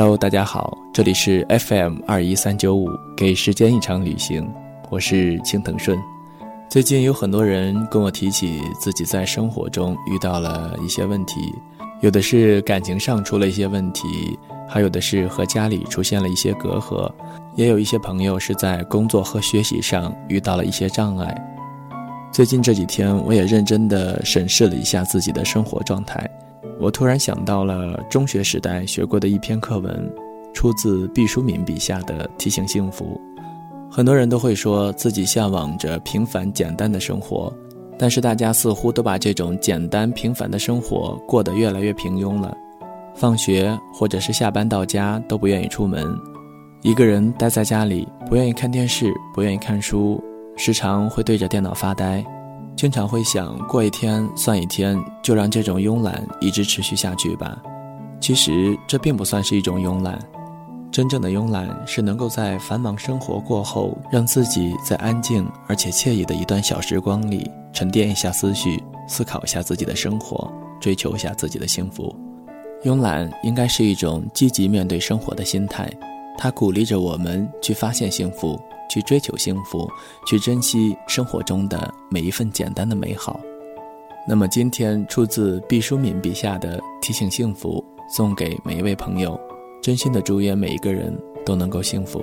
Hello，大家好，这里是 FM 二一三九五，给时间一场旅行，我是青藤顺。最近有很多人跟我提起自己在生活中遇到了一些问题，有的是感情上出了一些问题，还有的是和家里出现了一些隔阂，也有一些朋友是在工作和学习上遇到了一些障碍。最近这几天，我也认真地审视了一下自己的生活状态。我突然想到了中学时代学过的一篇课文，出自毕淑敏笔下的《提醒幸福》。很多人都会说自己向往着平凡简单的生活，但是大家似乎都把这种简单平凡的生活过得越来越平庸了。放学或者是下班到家都不愿意出门，一个人待在家里，不愿意看电视，不愿意看书，时常会对着电脑发呆。经常会想过一天算一天，就让这种慵懒一直持续下去吧。其实这并不算是一种慵懒，真正的慵懒是能够在繁忙生活过后，让自己在安静而且惬意的一段小时光里沉淀一下思绪，思考一下自己的生活，追求一下自己的幸福。慵懒应该是一种积极面对生活的心态，它鼓励着我们去发现幸福。去追求幸福，去珍惜生活中的每一份简单的美好。那么，今天出自毕淑敏笔下的提醒幸福，送给每一位朋友，真心的祝愿每一个人都能够幸福。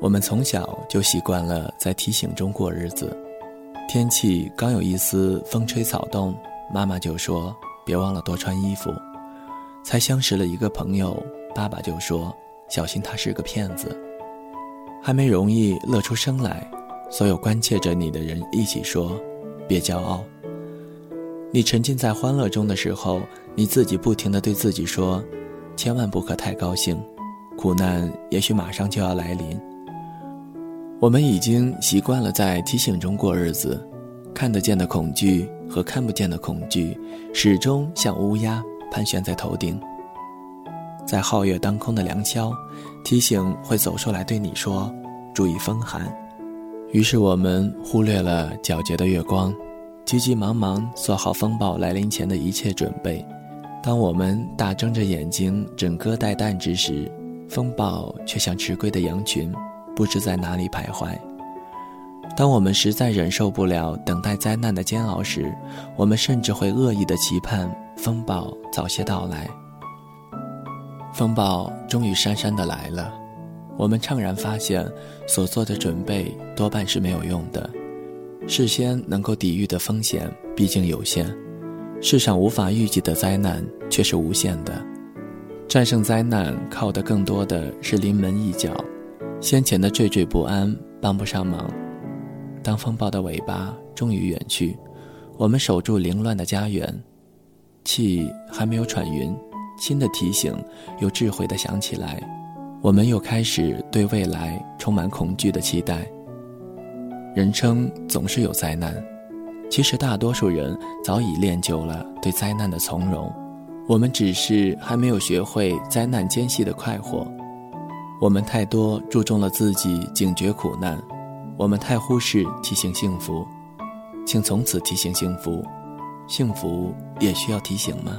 我们从小就习惯了在提醒中过日子，天气刚有一丝风吹草动，妈妈就说别忘了多穿衣服。才相识了一个朋友，爸爸就说小心他是个骗子。还没容易乐出声来，所有关切着你的人一起说：“别骄傲。”你沉浸在欢乐中的时候，你自己不停地对自己说：“千万不可太高兴，苦难也许马上就要来临。”我们已经习惯了在提醒中过日子，看得见的恐惧和看不见的恐惧，始终像乌鸦盘旋在头顶。在皓月当空的良宵，提醒会走出来对你说：“注意风寒。”于是我们忽略了皎洁的月光，急急忙忙做好风暴来临前的一切准备。当我们大睁着眼睛枕戈待旦之时，风暴却像迟归的羊群，不知在哪里徘徊。当我们实在忍受不了等待灾难的煎熬时，我们甚至会恶意的期盼风暴早些到来。风暴终于姗姗的来了，我们怅然发现，所做的准备多半是没有用的。事先能够抵御的风险毕竟有限，世上无法预计的灾难却是无限的。战胜灾难靠的更多的是临门一脚，先前的惴惴不安帮不上忙。当风暴的尾巴终于远去，我们守住凌乱的家园，气还没有喘匀。新的提醒又智慧地想起来，我们又开始对未来充满恐惧的期待。人称总是有灾难，其实大多数人早已练就了对灾难的从容，我们只是还没有学会灾难间隙的快活。我们太多注重了自己警觉苦难，我们太忽视提醒幸福。请从此提醒幸福，幸福也需要提醒吗？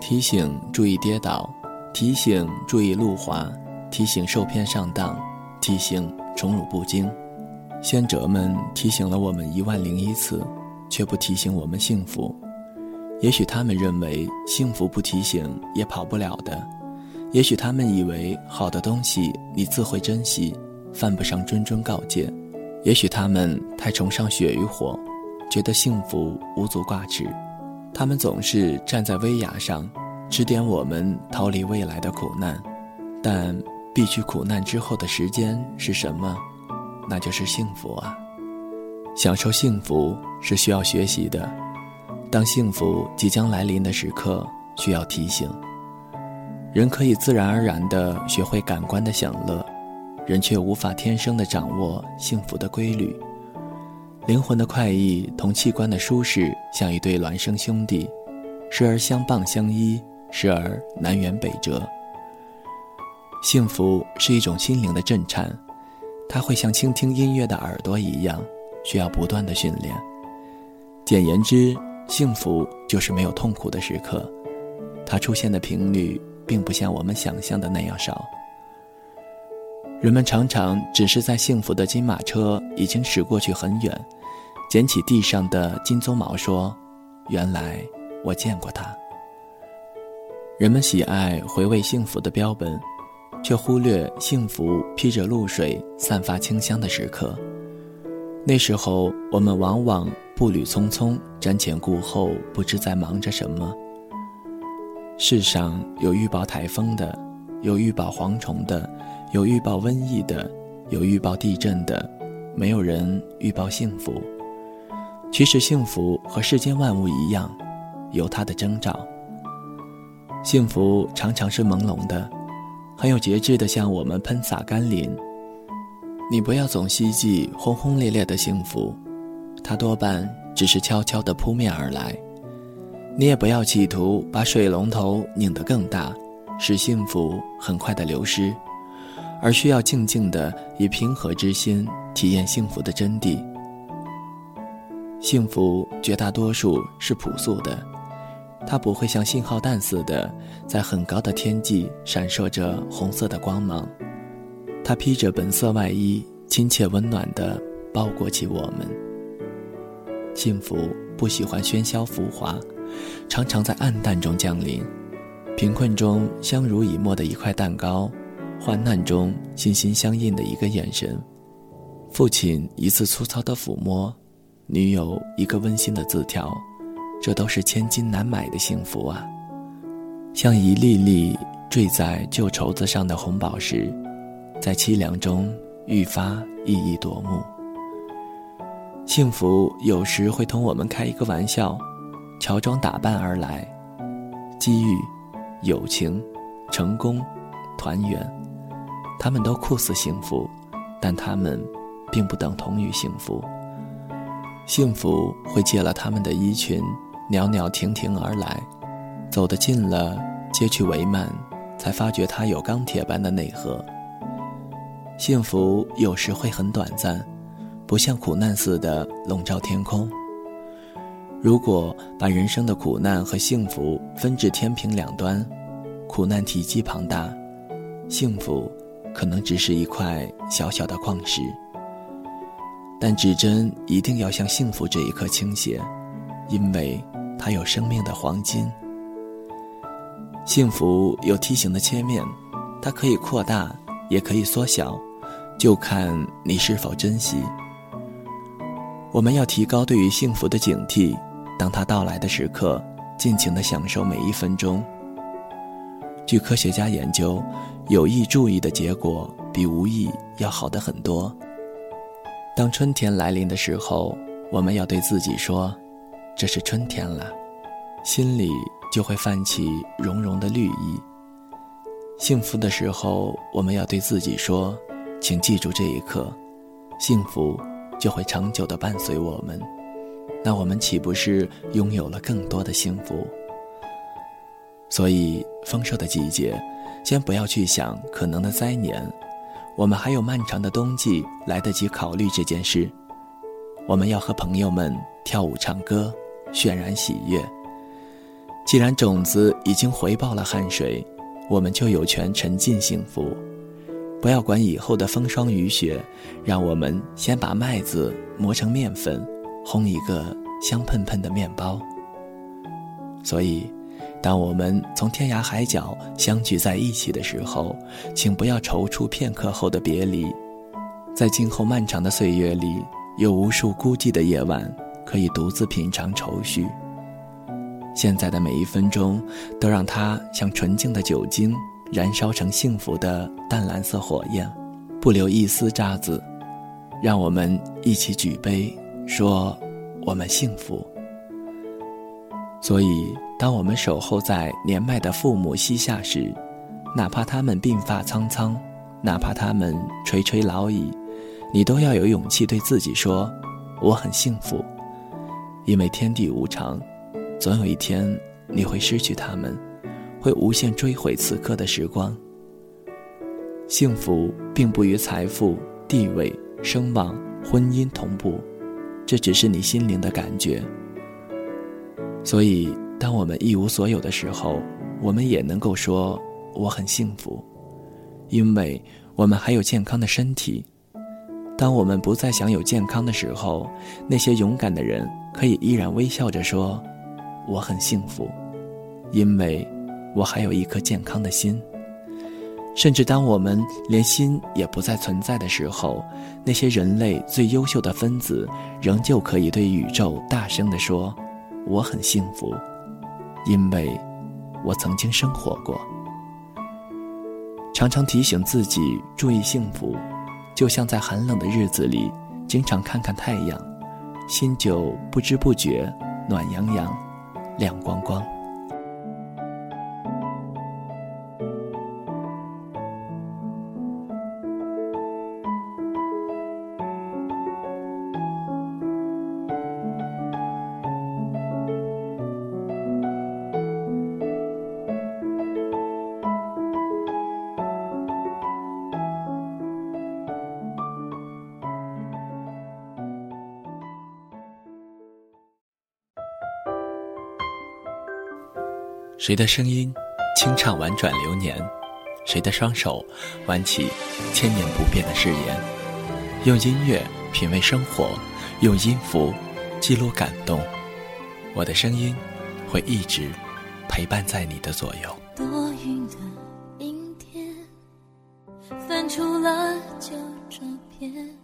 提醒注意跌倒，提醒注意路滑，提醒受骗上当，提醒宠辱不惊。先哲们提醒了我们一万零一次，却不提醒我们幸福。也许他们认为幸福不提醒也跑不了的，也许他们以为好的东西你自会珍惜，犯不上谆谆告诫。也许他们太崇尚血与火，觉得幸福无足挂齿。他们总是站在危崖上，指点我们逃离未来的苦难，但避去苦难之后的时间是什么？那就是幸福啊！享受幸福是需要学习的。当幸福即将来临的时刻，需要提醒。人可以自然而然地学会感官的享乐，人却无法天生地掌握幸福的规律。灵魂的快意同器官的舒适，像一对孪生兄弟，时而相傍相依，时而南辕北辙。幸福是一种心灵的震颤，它会像倾听音乐的耳朵一样，需要不断的训练。简言之，幸福就是没有痛苦的时刻，它出现的频率并不像我们想象的那样少。人们常常只是在幸福的金马车已经驶过去很远，捡起地上的金鬃毛说：“原来我见过它。”人们喜爱回味幸福的标本，却忽略幸福披着露水、散发清香的时刻。那时候，我们往往步履匆匆，瞻前顾后，不知在忙着什么。世上有预报台风的，有预报蝗虫的。有预报瘟疫的，有预报地震的，没有人预报幸福。其实幸福和世间万物一样，有它的征兆。幸福常常是朦胧的，很有节制的向我们喷洒甘霖。你不要总希冀轰轰烈烈的幸福，它多半只是悄悄地扑面而来。你也不要企图把水龙头拧得更大，使幸福很快的流失。而需要静静的以平和之心体验幸福的真谛。幸福绝大多数是朴素的，它不会像信号弹似的在很高的天际闪烁着红色的光芒，它披着本色外衣，亲切温暖的包裹起我们。幸福不喜欢喧嚣浮华，常常在暗淡中降临，贫困中相濡以沫的一块蛋糕。患难中心心相印的一个眼神，父亲一次粗糙的抚摸，女友一个温馨的字条，这都是千金难买的幸福啊！像一粒粒坠在旧绸子上的红宝石，在凄凉中愈发熠熠夺目。幸福有时会同我们开一个玩笑，乔装打扮而来，机遇、友情、成功、团圆。他们都酷似幸福，但他们并不等同于幸福。幸福会借了他们的衣裙，袅袅婷婷而来，走得近了，揭去帷幔，才发觉它有钢铁般的内核。幸福有时会很短暂，不像苦难似的笼罩天空。如果把人生的苦难和幸福分至天平两端，苦难体积庞大，幸福。可能只是一块小小的矿石，但指针一定要向幸福这一刻倾斜，因为它有生命的黄金。幸福有梯形的切面，它可以扩大，也可以缩小，就看你是否珍惜。我们要提高对于幸福的警惕，当它到来的时刻，尽情的享受每一分钟。据科学家研究。有意注意的结果比无意要好的很多。当春天来临的时候，我们要对自己说：“这是春天了”，心里就会泛起融融的绿意。幸福的时候，我们要对自己说：“请记住这一刻，幸福就会长久的伴随我们。”那我们岂不是拥有了更多的幸福？所以，丰收的季节。先不要去想可能的灾年，我们还有漫长的冬季来得及考虑这件事。我们要和朋友们跳舞唱歌，渲染喜悦。既然种子已经回报了汗水，我们就有权沉浸幸福。不要管以后的风霜雨雪，让我们先把麦子磨成面粉，烘一个香喷喷的面包。所以。当我们从天涯海角相聚在一起的时候，请不要踌躇片刻后的别离。在今后漫长的岁月里，有无数孤寂的夜晚，可以独自品尝愁绪。现在的每一分钟，都让它像纯净的酒精，燃烧成幸福的淡蓝色火焰，不留一丝渣子。让我们一起举杯，说我们幸福。所以。当我们守候在年迈的父母膝下时，哪怕他们鬓发苍苍，哪怕他们垂垂老矣，你都要有勇气对自己说：“我很幸福。”因为天地无常，总有一天你会失去他们，会无限追悔此刻的时光。幸福并不与财富、地位、声望、婚姻同步，这只是你心灵的感觉。所以。当我们一无所有的时候，我们也能够说我很幸福，因为我们还有健康的身体。当我们不再享有健康的时候，那些勇敢的人可以依然微笑着说：“我很幸福，因为我还有一颗健康的心。”甚至当我们连心也不再存在的时候，那些人类最优秀的分子仍旧可以对宇宙大声地说：“我很幸福，因为我曾经生活过。”常常提醒自己注意幸福。就像在寒冷的日子里，经常看看太阳，心就不知不觉暖洋洋、亮光光。谁的声音清唱婉转流年？谁的双手挽起千年不变的誓言？用音乐品味生活，用音符记录感动。我的声音会一直陪伴在你的左右。多云的阴天，翻出了旧照片。